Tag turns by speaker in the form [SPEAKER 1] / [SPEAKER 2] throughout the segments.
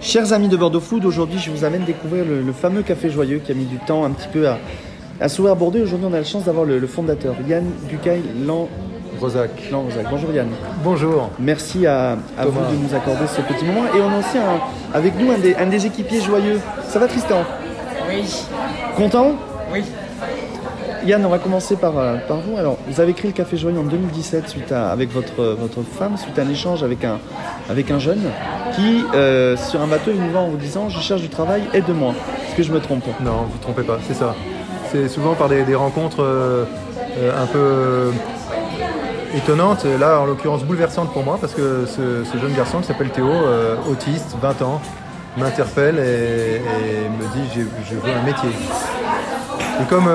[SPEAKER 1] Chers amis de Bordeaux Food, aujourd'hui je vous amène découvrir le, le fameux Café Joyeux qui a mis du temps un petit peu à, à s'ouvrir à Bordeaux. Aujourd'hui on a la chance d'avoir le, le fondateur, Yann Ducaille Lan-
[SPEAKER 2] Rosac.
[SPEAKER 1] Lanzac. Bonjour Yann.
[SPEAKER 2] Bonjour.
[SPEAKER 1] Merci à, à vous de nous accorder ce petit moment. Et on a aussi un- avec nous un des, un des équipiers joyeux. Ça va Tristan?
[SPEAKER 3] Oui,
[SPEAKER 1] Content?
[SPEAKER 3] Oui.
[SPEAKER 1] Yann, on va commencer par, euh, par vous. Alors, vous avez créé le Café Joyeux en 2017 suite à, avec votre, votre femme, suite à un échange avec un, avec un jeune qui, euh, sur un bateau, il nous va en vous disant Je cherche du travail, aide-moi. Est-ce que je me trompe?
[SPEAKER 2] Non, vous ne trompez pas, c'est ça. C'est souvent par des, rencontres euh, un peu étonnantes, là en l'occurrence bouleversantes pour moi, parce que ce, jeune garçon qui s'appelle Théo, autiste, 20 ans, m'interpelle et, me dit j'ai- je veux un métier. Et comme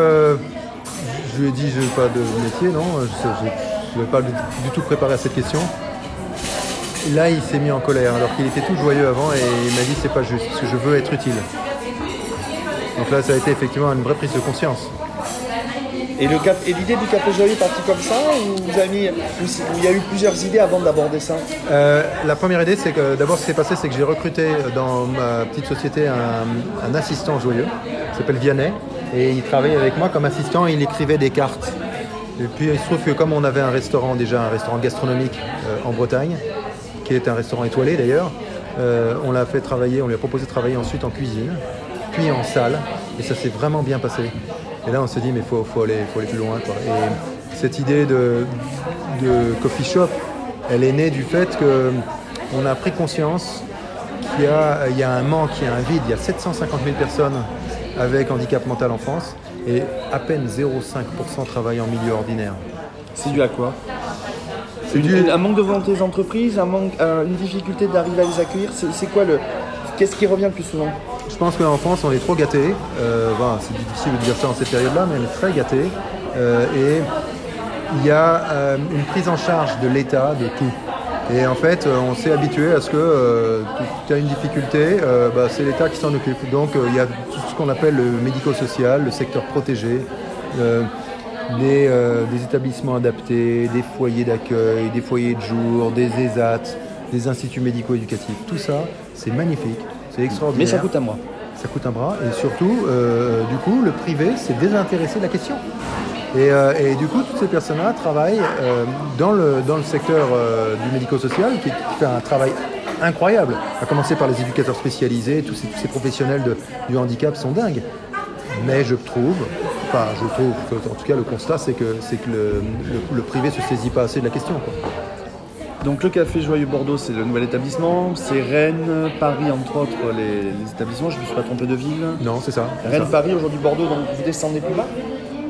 [SPEAKER 2] je lui ai dit je veux pas de métier, non, je ne pas du, du tout préparé à cette question. Là, il s'est mis en colère alors qu'il était tout joyeux avant et il m'a dit c'est pas juste, parce que je veux être utile. Donc là, ça a été effectivement une vraie prise de conscience.
[SPEAKER 1] Et cap- l'idée du Café Joyeux est partie comme ça ou vous avez mis- ou c'est- ou il y a eu plusieurs idées avant d'aborder ça?
[SPEAKER 2] Euh, la première idée, c'est que d'abord, ce qui s'est passé, c'est que j'ai recruté dans ma petite société un, un assistant joyeux, qui s'appelle Vianney, et il travaillait avec moi comme assistant, il écrivait des cartes. Et puis il se trouve que comme on avait un restaurant déjà, un restaurant gastronomique euh, en Bretagne, qui est un restaurant étoilé d'ailleurs, euh, on l'a fait travailler, on lui a proposé de travailler ensuite en cuisine, puis en salle, et ça s'est vraiment bien passé. Et là, on s'est dit, mais faut, faut, aller, plus loin. Et cette idée de, coffee shop, elle est née du fait qu'on a pris conscience qu'il y y a un manque, il y a un vide. Il y a 750 000 personnes avec handicap mental en France et à peine 0,5% travaillent en milieu ordinaire.
[SPEAKER 1] C'est dû à quoi
[SPEAKER 2] C'est dû-
[SPEAKER 1] Un manque de volonté des entreprises, un manque, une difficulté d'arriver à les accueillir. C'est quoi le. Qu'est-ce qui revient le plus souvent?
[SPEAKER 2] Je pense qu'en France, on est trop gâtés. Euh, voilà, c'est difficile de dire ça en cette période-là, mais on est très gâtés. Euh, et il y a euh, une prise en charge de l'État de tout. Et en fait, euh, on s'est habitué à ce que euh, tu as une difficulté, euh, bah, c'est l'État qui s'en occupe. Donc euh, il y a tout ce qu'on appelle le médico-social, le secteur protégé, euh, des, euh, des établissements adaptés, des foyers d'accueil, des foyers de jour, des ESAT, des instituts médico-éducatifs. Tout ça, c'est magnifique, c'est extraordinaire.
[SPEAKER 1] Mais ça coûte à moi.
[SPEAKER 2] Ça coûte un bras et surtout, euh, du coup, le privé s'est désintéressé de la question. Et, euh, et du coup, toutes ces personnes-là travaillent euh, dans, le, dans le secteur euh, du médico-social qui, qui fait un travail incroyable, à commencer par les éducateurs spécialisés, tous ces, tous ces professionnels de- du handicap sont dingues. Mais je trouve, enfin je trouve, que, en tout cas le constat c'est que, c'est que le, le- le privé se saisit pas assez de la question. quoi.
[SPEAKER 1] Donc le Café Joyeux Bordeaux, c'est le nouvel établissement. C'est Rennes, Paris, entre autres, les, les établissements. Je ne me suis pas trompé de ville.
[SPEAKER 2] Non, c'est ça.
[SPEAKER 1] Rennes,
[SPEAKER 2] ça.
[SPEAKER 1] Paris, aujourd'hui Bordeaux, donc vous descendez plus bas?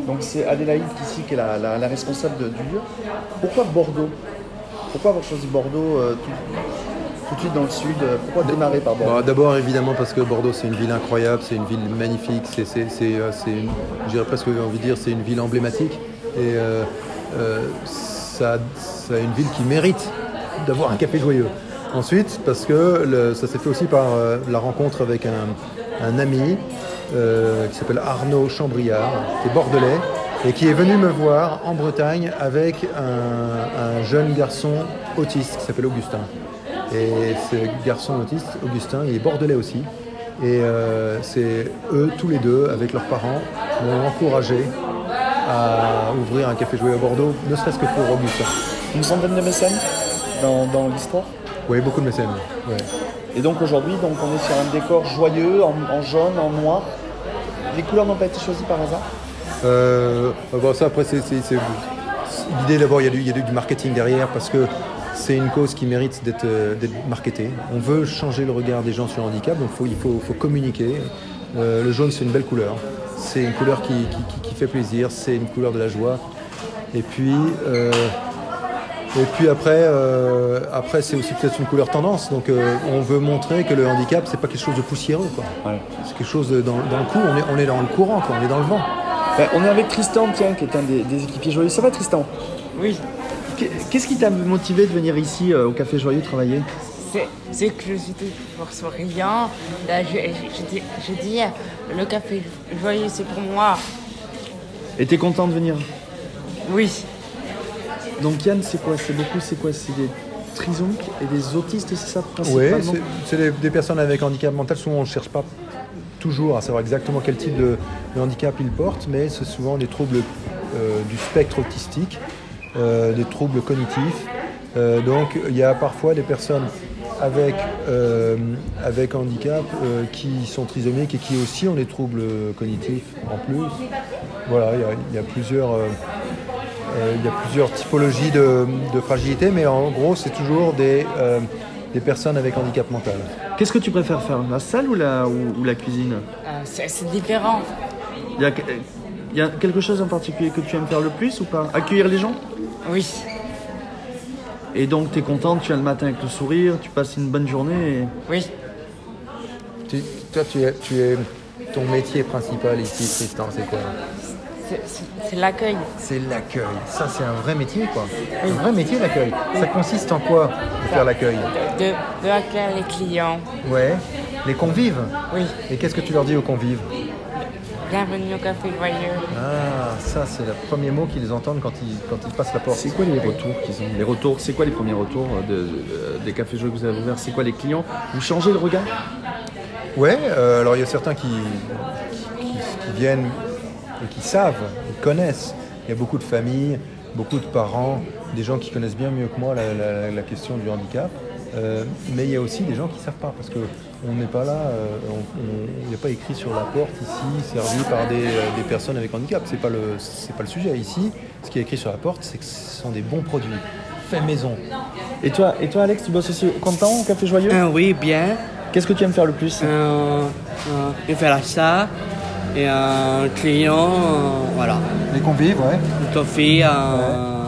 [SPEAKER 1] Donc c'est Adélaïde ici qui est la, la- la responsable de- du lieu. Pourquoi Bordeaux? Pourquoi avoir choisi Bordeaux euh, tout, tout de suite dans le sud? Pourquoi démarrer par Bordeaux?
[SPEAKER 2] Bon, D'abord, évidemment, parce que Bordeaux, c'est une ville incroyable, c'est une ville magnifique, c'est, c'est, c'est, euh, c'est une- j'irais presque envie de dire, c'est une ville emblématique. Et euh, euh, ça, c'est une ville qui mérite d'avoir un café joyeux. Ensuite, parce que le- ça s'est fait aussi par euh, la rencontre avec un, un ami euh, qui s'appelle Arnaud Chambriard, qui est bordelais, et qui est venu me voir en Bretagne avec un, un jeune garçon autiste qui s'appelle Augustin. Et ce garçon autiste, Augustin, il est bordelais aussi. Et euh, c'est eux, tous les deux, avec leurs parents, m'ont encouragé à ouvrir un café joué à Bordeaux, ne serait-ce que pour Augustin.
[SPEAKER 1] Une centaine de mécènes dans, dans l'histoire?
[SPEAKER 2] Oui, beaucoup de mécènes. ouais.
[SPEAKER 1] Et donc aujourd'hui, on est sur un décor joyeux, en, jaune, en noir. Les couleurs n'ont pas été choisies par hasard.
[SPEAKER 2] Euh, bon, ça, après, c'est, l'idée d'abord, il y, a du, marketing derrière parce que c'est une cause qui mérite d'être, euh, d'être marketée. On veut changer le regard des gens sur le handicap, donc faut- il faut, communiquer. Euh, le jaune, c'est une belle couleur. C'est une couleur qui, qui- fait plaisir, c'est une couleur de la joie. Et puis, et puis après, euh, après c'est aussi peut-être une couleur tendance. Donc euh, on veut montrer que le handicap, c'est pas quelque chose de poussiéreux. Quoi. C'est quelque chose de- dans, dans le coup, on est, on est dans le courant, quoi, on est dans le vent.
[SPEAKER 1] Ben, on est avec Tristan, tiens, qui est un des, des équipiers joyeux. Ça va Tristan?
[SPEAKER 3] Oui,
[SPEAKER 1] Qu'est- Qu'est-ce qui t'a motivé de venir ici euh, au Café Joyeux travailler?
[SPEAKER 3] C'est que je suis toujours souriant. Là, je, je, dis- je dis, le café joyeux, c'est pour moi.
[SPEAKER 1] Et t'es content de venir?
[SPEAKER 3] Oui,
[SPEAKER 1] Donc Yann, c'est quoi? C'est beaucoup, c'est quoi? C'est des- trisomiques et des autistes, c'est ça
[SPEAKER 2] Oui,
[SPEAKER 1] principalement
[SPEAKER 2] c'est- c'est des, personnes avec handicap mental. Souvent, on ne cherche pas toujours à savoir exactement quel type de, handicap ils portent, mais c'est souvent des troubles euh, du spectre autistique, euh, des troubles cognitifs. Euh, donc, il y a parfois des personnes avec, avec handicap qui sont trisomiques et qui aussi ont des troubles cognitifs en plus. Voilà, il y a plusieurs. Il y a plusieurs typologies de, de fragilité, mais en gros, c'est toujours des, euh, des personnes avec handicap mental.
[SPEAKER 1] Qu'est-ce que tu préfères faire La salle ou la, ou, ou la cuisine
[SPEAKER 3] Euh, c'est c'est différent.
[SPEAKER 1] il y, a, il y a quelque chose en particulier que tu aimes faire le plus ou pas? Accueillir les gens?
[SPEAKER 3] Oui.
[SPEAKER 1] Et donc tu es contente, tu viens le matin avec le sourire, tu passes une bonne journée. et-
[SPEAKER 3] Oui.
[SPEAKER 2] Tu- toi, tu es, tu es ton métier principal ici, Tristan, c'est quoi?
[SPEAKER 3] C'est- l'accueil.
[SPEAKER 2] C'est l'accueil. Ça, c'est un vrai métier, quoi. Un vrai métier, l'accueil. Ça consiste en quoi de faire l'accueil?
[SPEAKER 3] De, de accueillir les clients.
[SPEAKER 2] Ouais. Les convives?
[SPEAKER 3] Oui.
[SPEAKER 2] Et qu'est-ce que tu leur dis aux convives?
[SPEAKER 3] Bienvenue au Café Joyeux.
[SPEAKER 2] Ah, ça, c'est le premier mot qu'ils entendent quand ils, quand ils passent la porte.
[SPEAKER 1] C'est quoi les retours qu'ils ont Les retours, c'est quoi les premiers retours de, de- des cafés jeux que vous avez ouverts? C'est quoi les clients? Vous changez le regard?
[SPEAKER 2] Ouais, euh, alors il y a certains qui, qui, qui viennent et qui savent, ils connaissent. Il y a beaucoup de familles, beaucoup de parents, des gens qui connaissent bien mieux que moi la, la- la question du handicap. Euh, mais il y a aussi des gens qui ne savent pas parce qu'on n'est pas là, euh, on- on- il n'y a pas écrit sur la porte ici, servi par des, euh, des personnes avec handicap. Ce n'est pas, le- pas le sujet. Ici, ce qui est écrit sur la porte, c'est que ce sont des bons produits, faits maison.
[SPEAKER 1] et toi, et toi, Alex, tu bosses aussi au Canton, au Café Joyeux?
[SPEAKER 4] Euh, oui, bien.
[SPEAKER 1] Qu'est-ce que tu aimes faire le plus?
[SPEAKER 4] Il fait la ça. Et un client, voilà.
[SPEAKER 2] Les convives, ouais.
[SPEAKER 4] Une toffee, euh,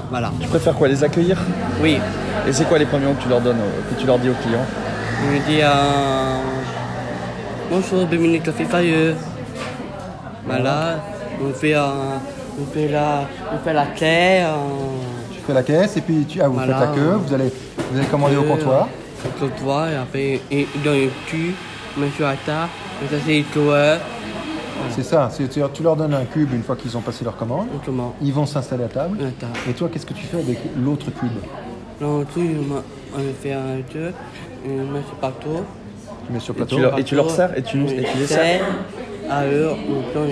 [SPEAKER 4] voilà.
[SPEAKER 1] Tu préfères quoi Les accueillir?
[SPEAKER 4] Oui.
[SPEAKER 1] Et c'est quoi les premiers mots que tu leur donnes, euh, que tu leur dis aux clients?
[SPEAKER 4] Il me dit euh, bonjour, bienvenue Café Joyeux. Voilà. On fait, euh, on fait la, on fait la clé. Euh,
[SPEAKER 2] Tu fais la caisse et puis tu, ah, vous
[SPEAKER 4] Voilà.
[SPEAKER 2] faites la queue, vous allez, vous allez commander au comptoir.
[SPEAKER 4] Au comptoir, et après, il il donne le cul, table. Et ça, c'est joueurs.
[SPEAKER 2] C'est ça, tu leur donnes un cube une fois qu'ils ont passé leur commande,
[SPEAKER 4] Autrement.
[SPEAKER 2] ils vont s'installer à table. Et toi, qu'est-ce que tu fais avec l'autre cube?
[SPEAKER 4] Non, tout, on fait un jeu, on met sur plateau.
[SPEAKER 2] Tu mets sur
[SPEAKER 1] Et
[SPEAKER 2] plateau.
[SPEAKER 1] tu leur- et tu leur sers et tu, nous- et tu les sers
[SPEAKER 4] À eux, on on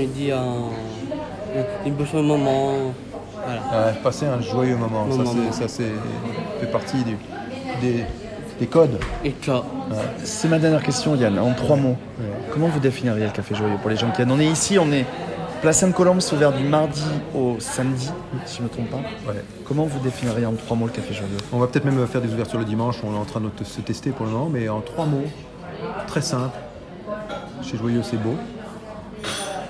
[SPEAKER 4] dit besoin de moment. Voilà.
[SPEAKER 2] Ouais, passer un joyeux moment,
[SPEAKER 4] Un
[SPEAKER 2] ça,
[SPEAKER 4] moment.
[SPEAKER 2] c'est- ça c'est, fait partie du- des, des codes.
[SPEAKER 4] Et ça,
[SPEAKER 1] C'est ma dernière question, Yann, en trois mots. Comment vous définiriez le Café Joyeux pour les gens qui viennent? On est ici, on est place Sainte-Colombe, c'est ouvert du mardi au samedi, si je ne me trompe pas.
[SPEAKER 2] Ouais.
[SPEAKER 1] Comment vous définiriez en trois mots le Café Joyeux?
[SPEAKER 2] On va peut-être même faire des ouvertures le dimanche, on est en train de se tester pour le moment, mais en trois mots, très simple. Chez Joyeux, c'est beau.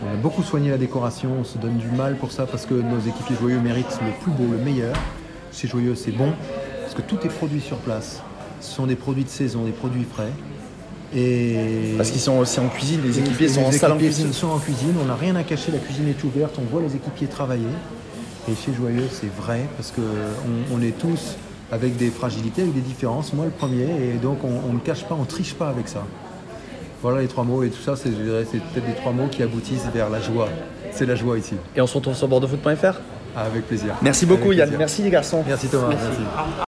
[SPEAKER 2] On a beaucoup soigné la décoration, on se donne du mal pour ça parce que nos équipiers Joyeux méritent le plus beau, le meilleur. Chez Joyeux, c'est bon parce que tout est produit sur place. Ce sont des produits de saison, des produits frais. Et
[SPEAKER 1] Parce qu'ils sont aussi en cuisine, les équipiers sont en
[SPEAKER 2] les
[SPEAKER 1] salle en cuisine.
[SPEAKER 2] sont en cuisine, on n'a rien à cacher, la cuisine est ouverte, on voit les équipiers travailler. Et chez Joyeux, c'est vrai, parce qu'on on est tous avec des fragilités, avec des différences, moi le premier, et donc on on ne cache pas, on triche pas avec ça. Voilà les trois mots, et tout ça, c'est je dirais, c'est peut-être des trois mots qui aboutissent vers la joie. C'est la joie ici.
[SPEAKER 1] Et on se retrouve sur bordeauxfoot.fr
[SPEAKER 2] Avec plaisir.
[SPEAKER 1] Merci beaucoup Yann, merci les garçons.
[SPEAKER 2] Merci Thomas. merci.